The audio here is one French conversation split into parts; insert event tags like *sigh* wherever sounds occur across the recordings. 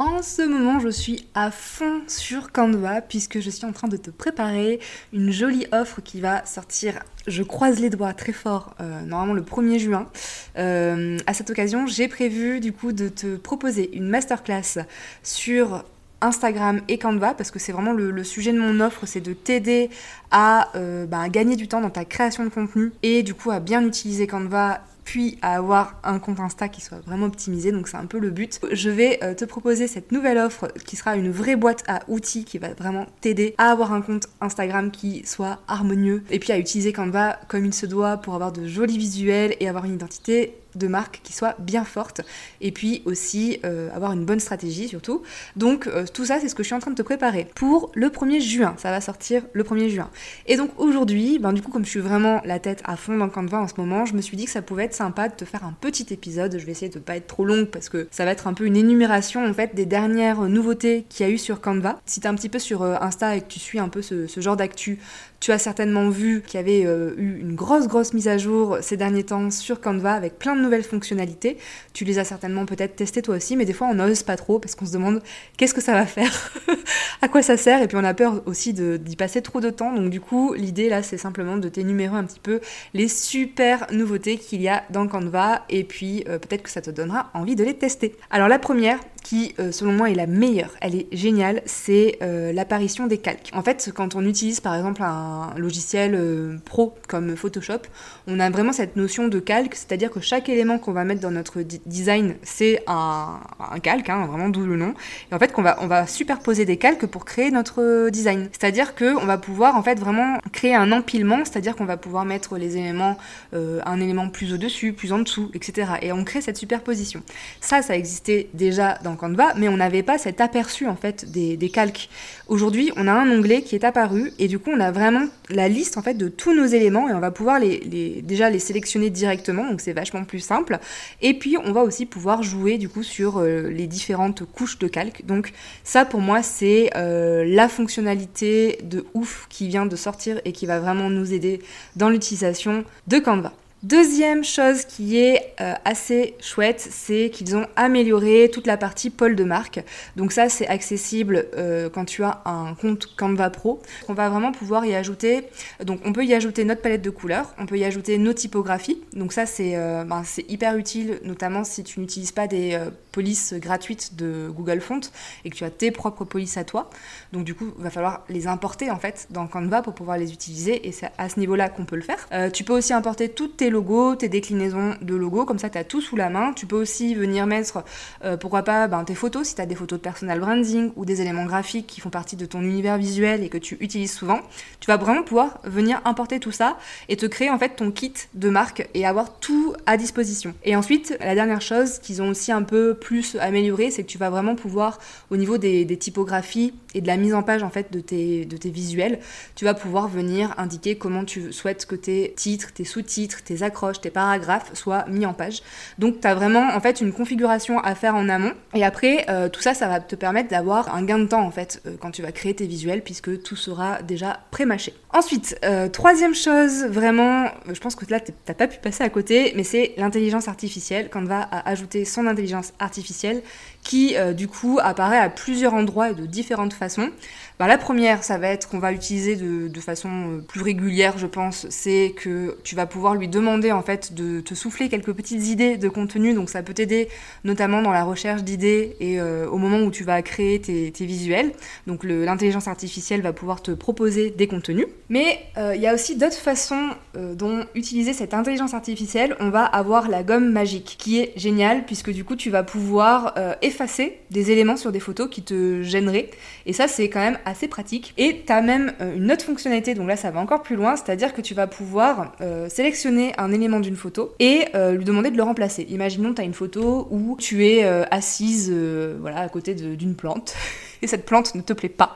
En ce moment, je suis à fond sur Canva puisque je suis en train de te préparer une jolie offre qui va sortir, je croise les doigts très fort, euh, normalement le 1er juin. Euh, à cette occasion, j'ai prévu du coup de te proposer une masterclass sur Instagram et Canva parce que c'est vraiment le, sujet de mon offre, c'est de t'aider à euh, bah, gagner du temps dans ta création de contenu et du coup à bien utiliser Canva puis à avoir un compte Insta qui soit vraiment optimisé, donc c'est un peu le but. Je vais euh, te proposer cette nouvelle offre qui sera une vraie boîte à outils qui va vraiment t'aider à avoir un compte Instagram qui soit harmonieux et puis à utiliser Canva comme il se doit pour avoir de jolis visuels et avoir une identité de marque qui soit bien forte et puis aussi euh, avoir une bonne stratégie surtout. Donc euh, tout ça c'est ce que je suis en train de te préparer pour le 1er juin. Ça va sortir le 1er juin. Et donc aujourd'hui, ben, du coup comme je suis vraiment la tête à fond dans Canva en ce moment, je me suis dit que ça pouvait être sympa de te faire un petit épisode. Je vais essayer de pas être trop longue parce que ça va être un peu une énumération en fait des dernières nouveautés qu'il y a eu sur Canva. Si tu es un petit peu sur euh, Insta et que tu suis un peu ce, ce genre d'actu, tu as certainement vu qu'il y avait eu une grosse grosse mise à jour ces derniers temps sur Canva avec plein de nouvelles fonctionnalités. Tu les as certainement peut-être testées toi aussi, mais des fois on n'ose pas trop parce qu'on se demande qu'est-ce que ça va faire, *laughs* à quoi ça sert, et puis on a peur aussi d'y passer trop de temps. Donc du coup, l'idée là, c'est simplement de t'énumérer un petit peu les super nouveautés qu'il y a dans Canva, et puis euh, peut-être que ça te donnera envie de les tester. Alors la première, qui euh, selon moi est la meilleure, elle est géniale, c'est euh, l'apparition des calques. En fait, quand on utilise par exemple un logiciel pro comme Photoshop, on a vraiment cette notion de calque, c'est-à-dire que chaque élément qu'on va mettre dans notre design, c'est un, calque, hein, vraiment d'où le nom. Et en fait, qu'on va, on va superposer des calques pour créer notre design. C'est-à-dire qu'on va pouvoir en fait vraiment créer un empilement, c'est-à-dire qu'on va pouvoir mettre les éléments, euh, un élément plus au-dessus, plus en dessous, etc. Et on crée cette superposition. Ça, ça existait déjà dans Canva, mais on n'avait pas cet aperçu en fait des, calques. Aujourd'hui, on a un onglet qui est apparu et du coup, on a vraiment la liste en fait de tous nos éléments et on va pouvoir les déjà les sélectionner directement, donc c'est vachement plus simple. Et puis on va aussi pouvoir jouer du coup sur euh, les différentes couches de calque. Donc ça pour moi c'est euh, la fonctionnalité de ouf qui vient de sortir et qui va vraiment nous aider dans l'utilisation de Canva. Deuxième chose qui est euh, assez chouette, c'est qu'ils ont amélioré toute la partie pôle de marque. Donc ça, c'est accessible euh, quand tu as un compte Canva Pro. On va vraiment pouvoir y ajouter. Donc on peut y ajouter notre palette de couleurs, on peut y ajouter nos typographies. Donc ça, c'est euh, ben, hyper utile, notamment si tu n'utilises pas des polices gratuites de Google Font et que tu as tes propres polices à toi. Donc du coup, il va falloir les importer en fait dans Canva pour pouvoir les utiliser et c'est à ce niveau-là qu'on peut le faire. tu peux aussi importer toutes tes logos, tes déclinaisons de logos, comme ça tu as tout sous la main. Tu peux aussi venir mettre, euh, pourquoi pas, ben, tes photos, si tu as des photos de personal branding ou des éléments graphiques qui font partie de ton univers visuel et que tu utilises souvent. Tu vas vraiment pouvoir venir importer tout ça et te créer en fait ton kit de marque et avoir tout à disposition. Et ensuite, la dernière chose qu'ils ont aussi un peu plus amélioré, c'est que tu vas vraiment pouvoir, au niveau des, typographies et de la mise en page en fait de tes, de tes visuels, tu vas pouvoir venir indiquer comment tu souhaites que tes titres, tes sous-titres, tes accroches, tes paragraphes soient mis en page. Donc tu as vraiment en fait une configuration à faire en amont. Et après, euh, tout ça, ça va te permettre d'avoir un gain de temps en fait euh, quand tu vas créer tes visuels puisque tout sera déjà pré-mâché. Ensuite, euh, troisième chose, vraiment, je pense que là t'as pas pu passer à côté, mais c'est l'intelligence artificielle. Canva a ajouté son intelligence artificielle qui du coup apparaît à plusieurs endroits et de différentes façons. Bah, la première, ça va être qu'on va l'utiliser de, de, façon plus régulière, je pense, c'est que tu vas pouvoir lui demander en fait de te souffler quelques petites idées de contenu, donc ça peut t'aider notamment dans la recherche d'idées et euh, au moment où tu vas créer tes, visuels. Donc l'intelligence artificielle va pouvoir te proposer des contenus. Mais euh, il y a aussi d'autres façons dont utiliser cette intelligence artificielle. On va avoir la gomme magique qui est géniale puisque du coup tu vas pouvoir effacer des éléments sur des photos qui te gêneraient. Et ça c'est quand même assez pratique. Et tu as même une autre fonctionnalité, donc là ça va encore plus loin, c'est-à-dire que tu vas pouvoir euh, sélectionner un élément d'une photo et euh, lui demander de le remplacer. Imaginons tu as une photo où tu es euh, assise voilà, à côté d'une plante. *laughs* et cette plante ne te plaît pas,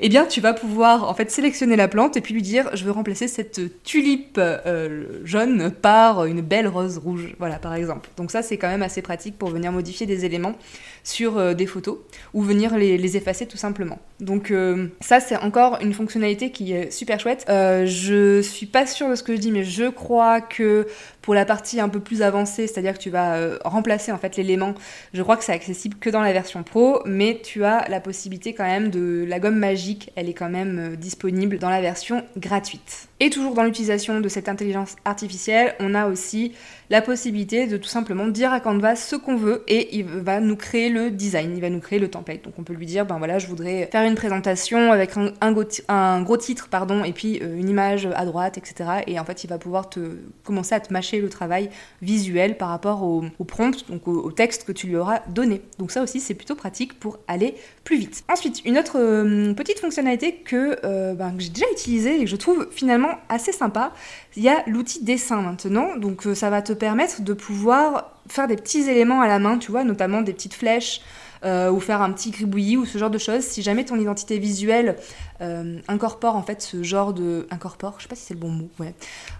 eh bien tu vas pouvoir en fait sélectionner la plante et puis lui dire je veux remplacer cette tulipe jaune par une belle rose rouge, voilà par exemple. Donc ça c'est quand même assez pratique pour venir modifier des éléments sur des photos ou venir les, effacer tout simplement. Donc ça c'est encore une fonctionnalité qui est super chouette. je suis pas sûre de ce que je dis mais je crois que pour la partie un peu plus avancée, c'est-à-dire que tu vas euh, remplacer en fait l'élément, je crois que c'est accessible que dans la version pro, mais tu as la possibilité quand même de la gomme magique, elle est quand même euh, disponible dans la version gratuite. Et toujours dans l'utilisation de cette intelligence artificielle, on a aussi la possibilité de tout simplement dire à Canva ce qu'on veut et il va nous créer design, il va nous créer le template. Donc on peut lui dire, ben voilà, je voudrais faire une présentation avec un, gros, titre, pardon, et puis euh, une image à droite, etc. Et en fait, il va pouvoir te commencer à te mâcher le travail visuel par rapport au, prompt, donc au, texte que tu lui auras donné. Donc ça aussi, c'est plutôt pratique pour aller plus vite. Ensuite, une autre euh, petite fonctionnalité que, euh, ben, que j'ai déjà utilisée et que je trouve finalement assez sympa, il y a l'outil dessin maintenant. Donc ça va te permettre de pouvoir faire des petits éléments à la main, tu vois, notamment des petites flèches. Euh, ou faire un petit gribouillis ou ce genre de choses. Si jamais ton identité visuelle euh, incorpore en fait ce genre de incorpore, je sais pas si c'est le bon mot, ouais,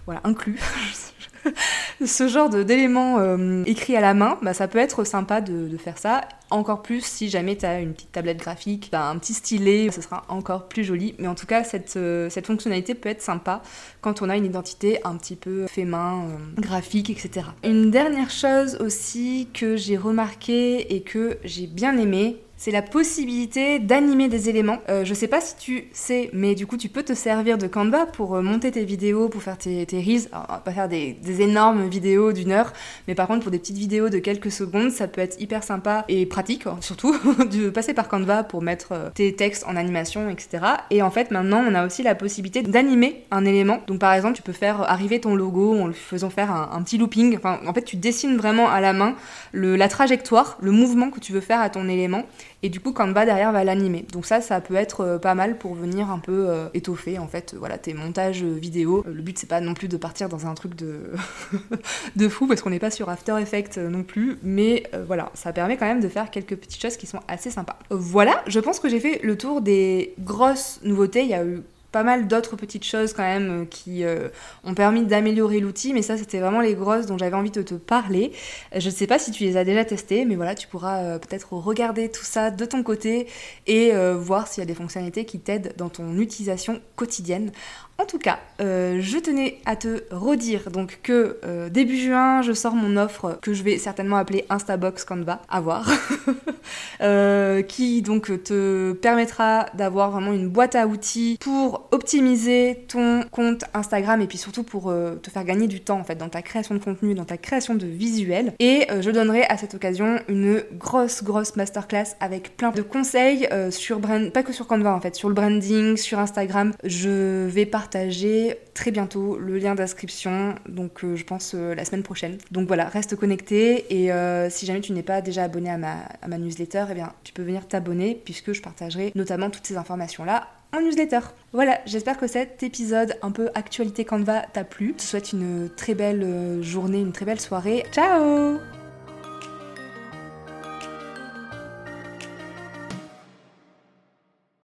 voilà, inclut *laughs* *laughs* ce genre d'éléments euh, écrits à la main, bah, ça peut être sympa de, faire ça. Encore plus si jamais tu une petite tablette graphique, un petit stylet, ce sera encore plus joli. Mais en tout cas, cette, euh, cette fonctionnalité peut être sympa quand on a une identité un petit peu fait main, euh, graphique, etc. Une dernière chose aussi que j'ai remarqué et que j'ai bien aimé, c'est la possibilité d'animer des éléments. Euh, je sais pas si tu sais, mais du coup, tu peux te servir de Canva pour euh, monter tes vidéos, pour faire tes, tes reels. Pas faire des, énormes vidéos d'une heure, mais par contre, pour des petites vidéos de quelques secondes, ça peut être hyper sympa et pratique, hein, surtout, *laughs* de passer par Canva pour mettre euh, tes textes en animation, etc. Et en fait, maintenant, on a aussi la possibilité d'animer un élément. Donc, par exemple, tu peux faire arriver ton logo en lui faisant faire un, petit looping. En fait, tu dessines vraiment à la main le, la trajectoire, le mouvement que tu veux faire à ton élément et du coup Canva derrière va l'animer. Donc ça, ça peut être euh, pas mal pour venir un peu euh, étoffer en fait, voilà, tes montages euh, vidéo. Le but c'est pas non plus de partir dans un truc de, *laughs* de fou parce qu'on n'est pas sur After Effects non plus, mais voilà, ça permet quand même de faire quelques petites choses qui sont assez sympas. Voilà, je pense que j'ai fait le tour des grosses nouveautés. Il y a eu pas mal d'autres petites choses quand même euh, qui euh, ont permis d'améliorer l'outil, mais ça c'était vraiment les grosses dont j'avais envie de te parler. Je ne sais pas si tu les as déjà testées, mais voilà, tu pourras euh, peut-être regarder tout ça de ton côté et voir s'il y a des fonctionnalités qui t'aident dans ton utilisation quotidienne. En tout cas, euh, je tenais à te redire donc que euh, début juin, je sors mon offre que je vais certainement appeler Instabox Canva, à voir, *laughs* euh, qui donc te permettra d'avoir vraiment une boîte à outils pour optimiser ton compte Instagram et puis surtout pour te faire gagner du temps en fait dans ta création de contenu, dans ta création de visuels. Et je donnerai à cette occasion une grosse grosse masterclass avec plein de conseils sur brand, pas que sur Canva en fait, sur le branding, sur Instagram. Je vais partager très bientôt le lien d'inscription, donc euh, je pense euh, la semaine prochaine. Donc voilà, reste connecté et euh, si jamais tu n'es pas déjà abonné à ma, newsletter, eh bien tu peux venir t'abonner puisque je partagerai notamment toutes ces informations-là en newsletter. Voilà, j'espère que cet épisode un peu actualité Canva t'a plu. Je te souhaite une très belle journée, une très belle soirée. Ciao